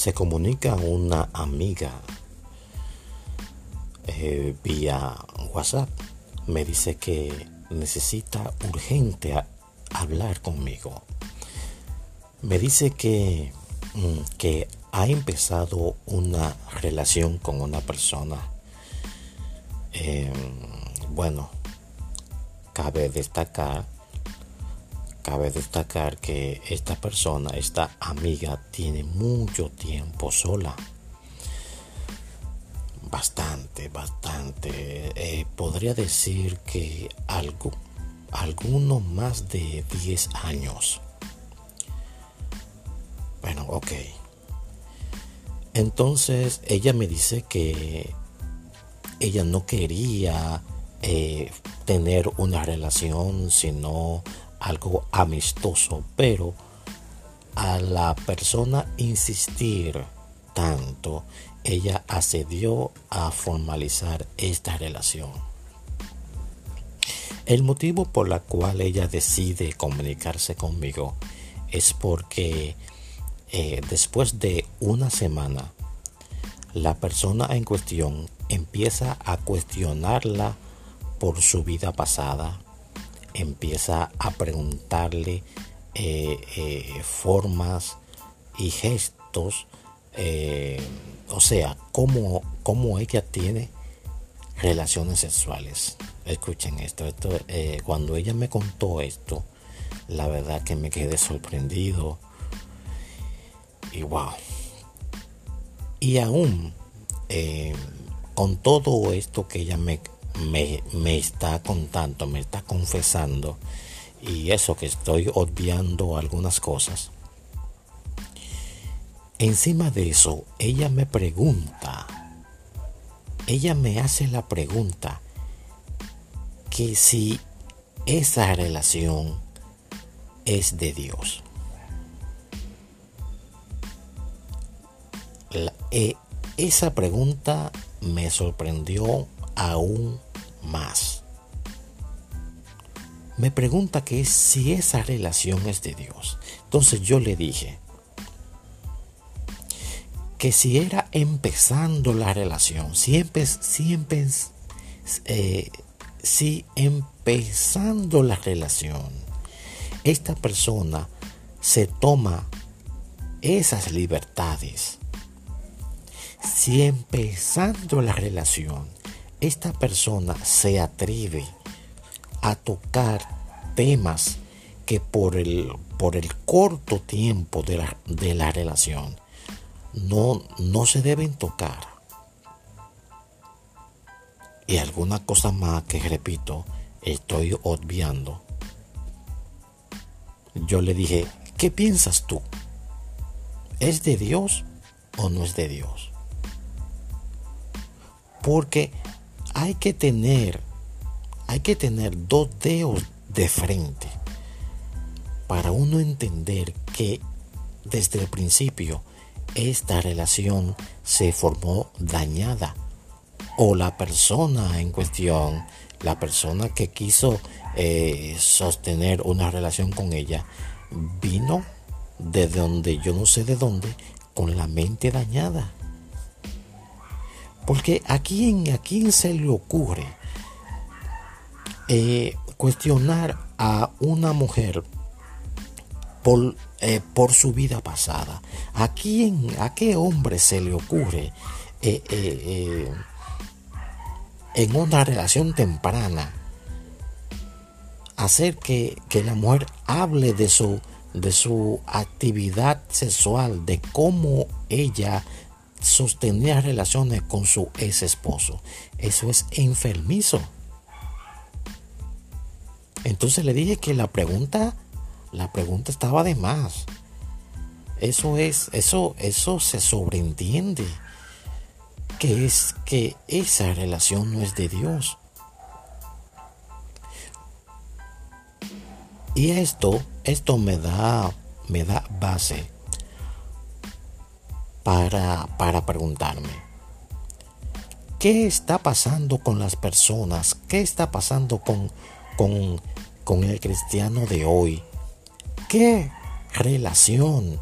se comunica una amiga eh, vía WhatsApp. Me dice que necesita urgente hablar conmigo. Me dice que, mm, que ha empezado una relación con una persona. Em, bueno, cabe destacar Cabe destacar que esta persona, esta amiga, tiene mucho tiempo sola. Bastante, bastante. Eh, podría decir que algo, alguno más de 10 años. Bueno, ok. Entonces ella me dice que ella no quería eh, tener una relación, sino algo amistoso, pero a la persona insistir tanto, ella accedió a formalizar esta relación. El motivo por la cual ella decide comunicarse conmigo es porque eh, después de una semana, la persona en cuestión empieza a cuestionarla por su vida pasada, empieza a preguntarle eh, eh, formas y gestos, eh, o sea, cómo, cómo, ella tiene relaciones sexuales. Escuchen esto, esto cuando ella me contó esto, la verdad que me quedé sorprendido y wow. Y aún con todo esto que ella me, me, está contando, me está confesando, y eso que estoy obviando algunas cosas. Encima de eso, ella me pregunta, ella me hace la pregunta que si esa relación es de Dios. Eh, esa pregunta me sorprendió aún más. Me pregunta que si esa relación es de Dios. Entonces yo le dije que si era empezando la relación, siempre, siempre, eh, si empezando la relación, esta persona se toma esas libertades, si empezando la relación, esta persona se atreve a tocar temas que por el, por el corto tiempo de la, de la relación no, no se deben tocar. Y alguna cosa más que repito, estoy obviando. Yo le dije, ¿qué piensas tú? ¿Es de Dios o no es de Dios? Porque hay que tener, hay que tener dos dedos de frente para uno entender que desde el principio esta relación se formó dañada o la persona en cuestión, la persona que quiso eh, sostener una relación con ella, vino de donde yo no sé de dónde, con la mente dañada. Porque a quién, a quién se le ocurre eh, cuestionar a una mujer por, eh, por, su vida pasada. ¿A quién, a qué hombre se le ocurre eh, en una relación temprana hacer que, que, la mujer hable de su, de su actividad sexual, de cómo ella sostenía relaciones con su ex esposo. Eso es enfermizo. Entonces le dije que la pregunta, la pregunta estaba de más. Eso es, eso, eso se sobreentiende. Que es que esa relación no es de Dios. Y esto, esto me da, me da base para, para preguntarme, ¿qué está pasando con las personas? ¿Qué está pasando con, con, con el cristiano de hoy? ¿Qué relación,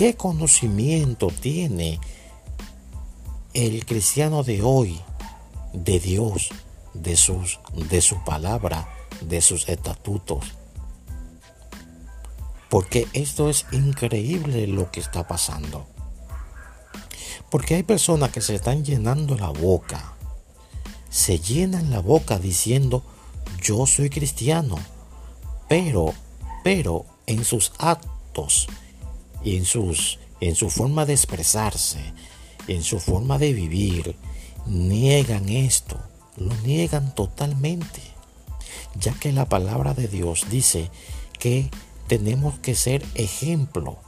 ¿Qué conocimiento tiene el cristiano de hoy de Dios, de, sus, de su palabra, de sus estatutos? Porque esto es increíble lo que está pasando. Porque hay personas que se están llenando la boca. Se llenan la boca diciendo, yo soy cristiano. Pero, pero en sus actos y en, sus, en su forma de expresarse, en su forma de vivir, niegan esto, lo niegan totalmente, ya que la palabra de Dios dice que tenemos que ser ejemplo,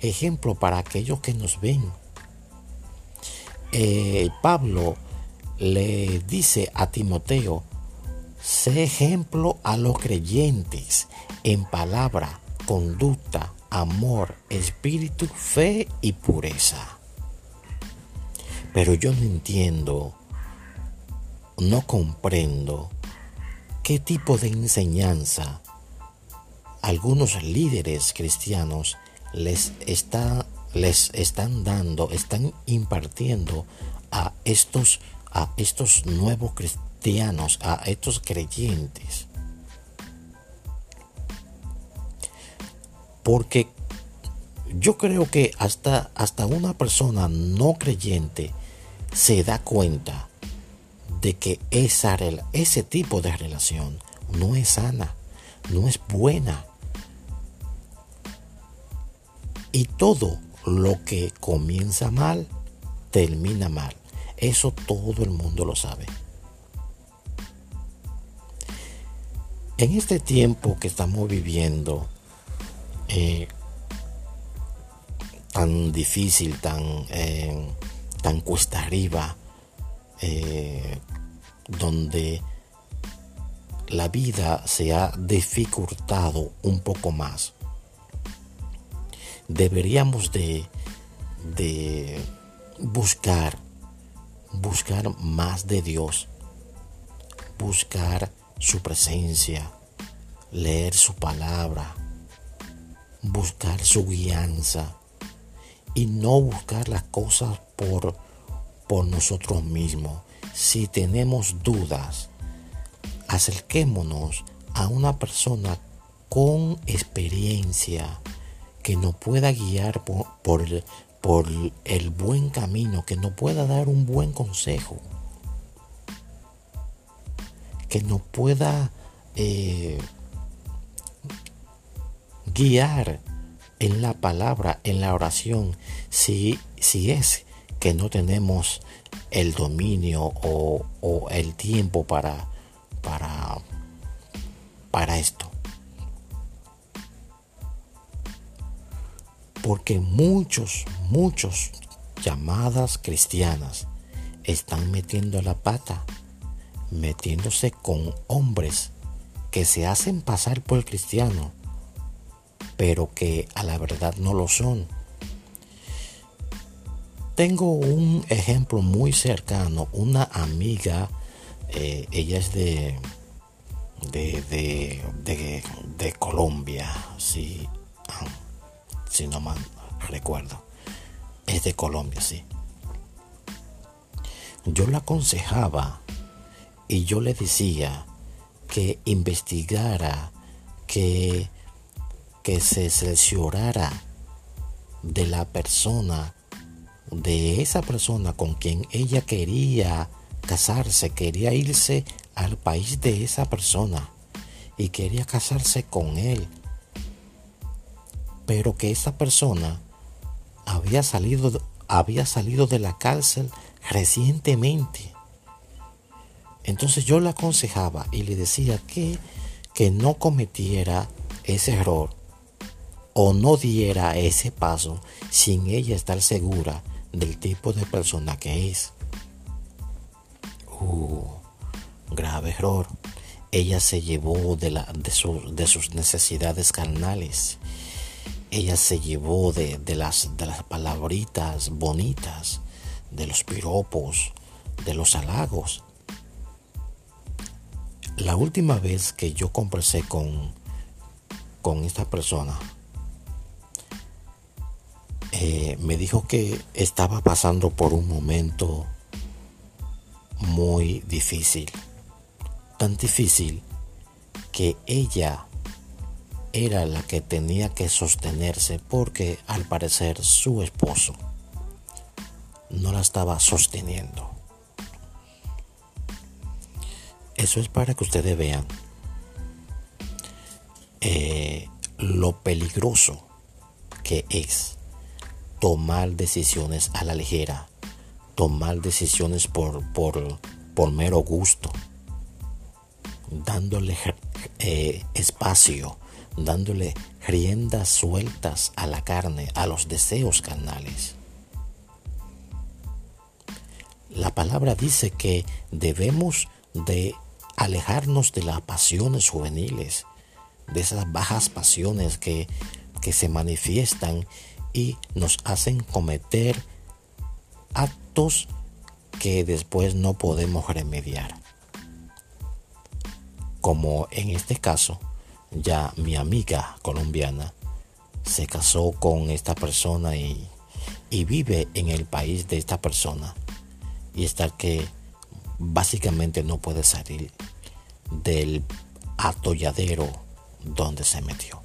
ejemplo para aquellos que nos ven. Eh, Pablo le dice a Timoteo, sé ejemplo a los creyentes en palabra, conducta, amor, espíritu, fe y pureza. Pero yo no entiendo, no comprendo qué tipo de enseñanza algunos líderes cristianos les, está, les están dando, están impartiendo a estos, a estos nuevos cristianos, a estos creyentes. Porque yo creo que hasta, hasta una persona no creyente se da cuenta de que esa, ese tipo de relación no es sana, no es buena. Y todo lo que comienza mal, termina mal. Eso todo el mundo lo sabe. En este tiempo que estamos viviendo, eh, tan difícil, tan, eh, tan cuesta arriba, eh, donde la vida se ha dificultado un poco más. Deberíamos de, buscar, buscar más de Dios, buscar su presencia, leer su palabra, buscar su guianza y no buscar las cosas por nosotros mismos. Si tenemos dudas, acerquémonos a una persona con experiencia que nos pueda guiar por, por, el buen camino, que nos pueda dar un buen consejo, que nos pueda eh, guiar en la palabra, en la oración, si, si es que no tenemos el dominio o, o el tiempo para, para, para esto. Porque muchos, muchos llamadas cristianas están metiendo la pata, metiéndose con hombres que se hacen pasar por cristiano pero que a la verdad no lo son. Tengo un ejemplo muy cercano, una amiga, eh, ella es de, de, de, Colombia, si, ah, si no mal recuerdo, es de Colombia, sí. Yo la aconsejaba y yo le decía que investigara, que que se seleccionara de la persona, de esa persona con quien ella quería casarse, quería irse al país de esa persona y quería casarse con él. Pero que esa persona había salido, había salido de la cárcel recientemente. Entonces yo le aconsejaba y le decía que, que no cometiera ese error o no diera ese paso sin ella estar segura del tipo de persona que es. Uh, grave error. Ella se llevó de, la, de, de sus necesidades carnales. Ella se llevó de, de, las, de las palabritas bonitas, de los piropos, de los halagos. La última vez que yo conversé con, con esta persona, eh, me dijo que estaba pasando por un momento muy difícil, tan difícil que ella era la que tenía que sostenerse porque al parecer su esposo no la estaba sosteniendo. Eso es para que ustedes vean eh, lo peligroso que es tomar decisiones a la ligera, tomar decisiones por, por, por mero gusto, dándole eh, espacio, dándole riendas sueltas a la carne, a los deseos carnales. La palabra dice que debemos de alejarnos de las pasiones juveniles, de esas bajas pasiones que, que se manifiestan y nos hacen cometer actos que después no podemos remediar. Como en este caso, ya mi amiga colombiana se casó con esta persona y, vive en el país de esta persona y está que básicamente no puede salir del atolladero donde se metió.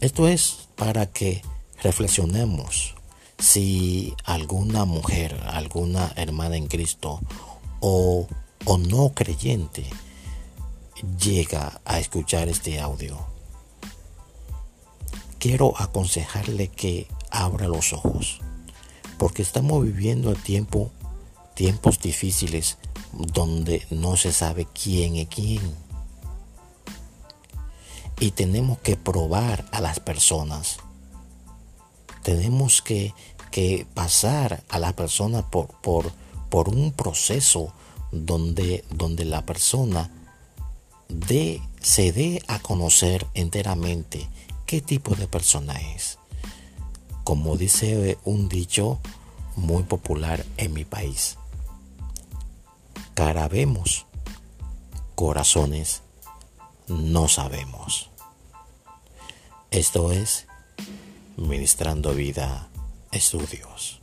Esto es para que reflexionemos si alguna mujer, alguna hermana en Cristo o, o no creyente llega a escuchar este audio. Quiero aconsejarle que abra los ojos, porque estamos viviendo tiempo, tiempos difíciles donde no se sabe quién es quién. Y tenemos que probar a las personas. Tenemos que, que pasar a la persona por, por, por un proceso donde, donde la persona de, se dé a conocer enteramente qué tipo de persona es. Como dice un dicho muy popular en mi país, cara vemos, corazones no sabemos. Esto es Ministrando Vida Estudios.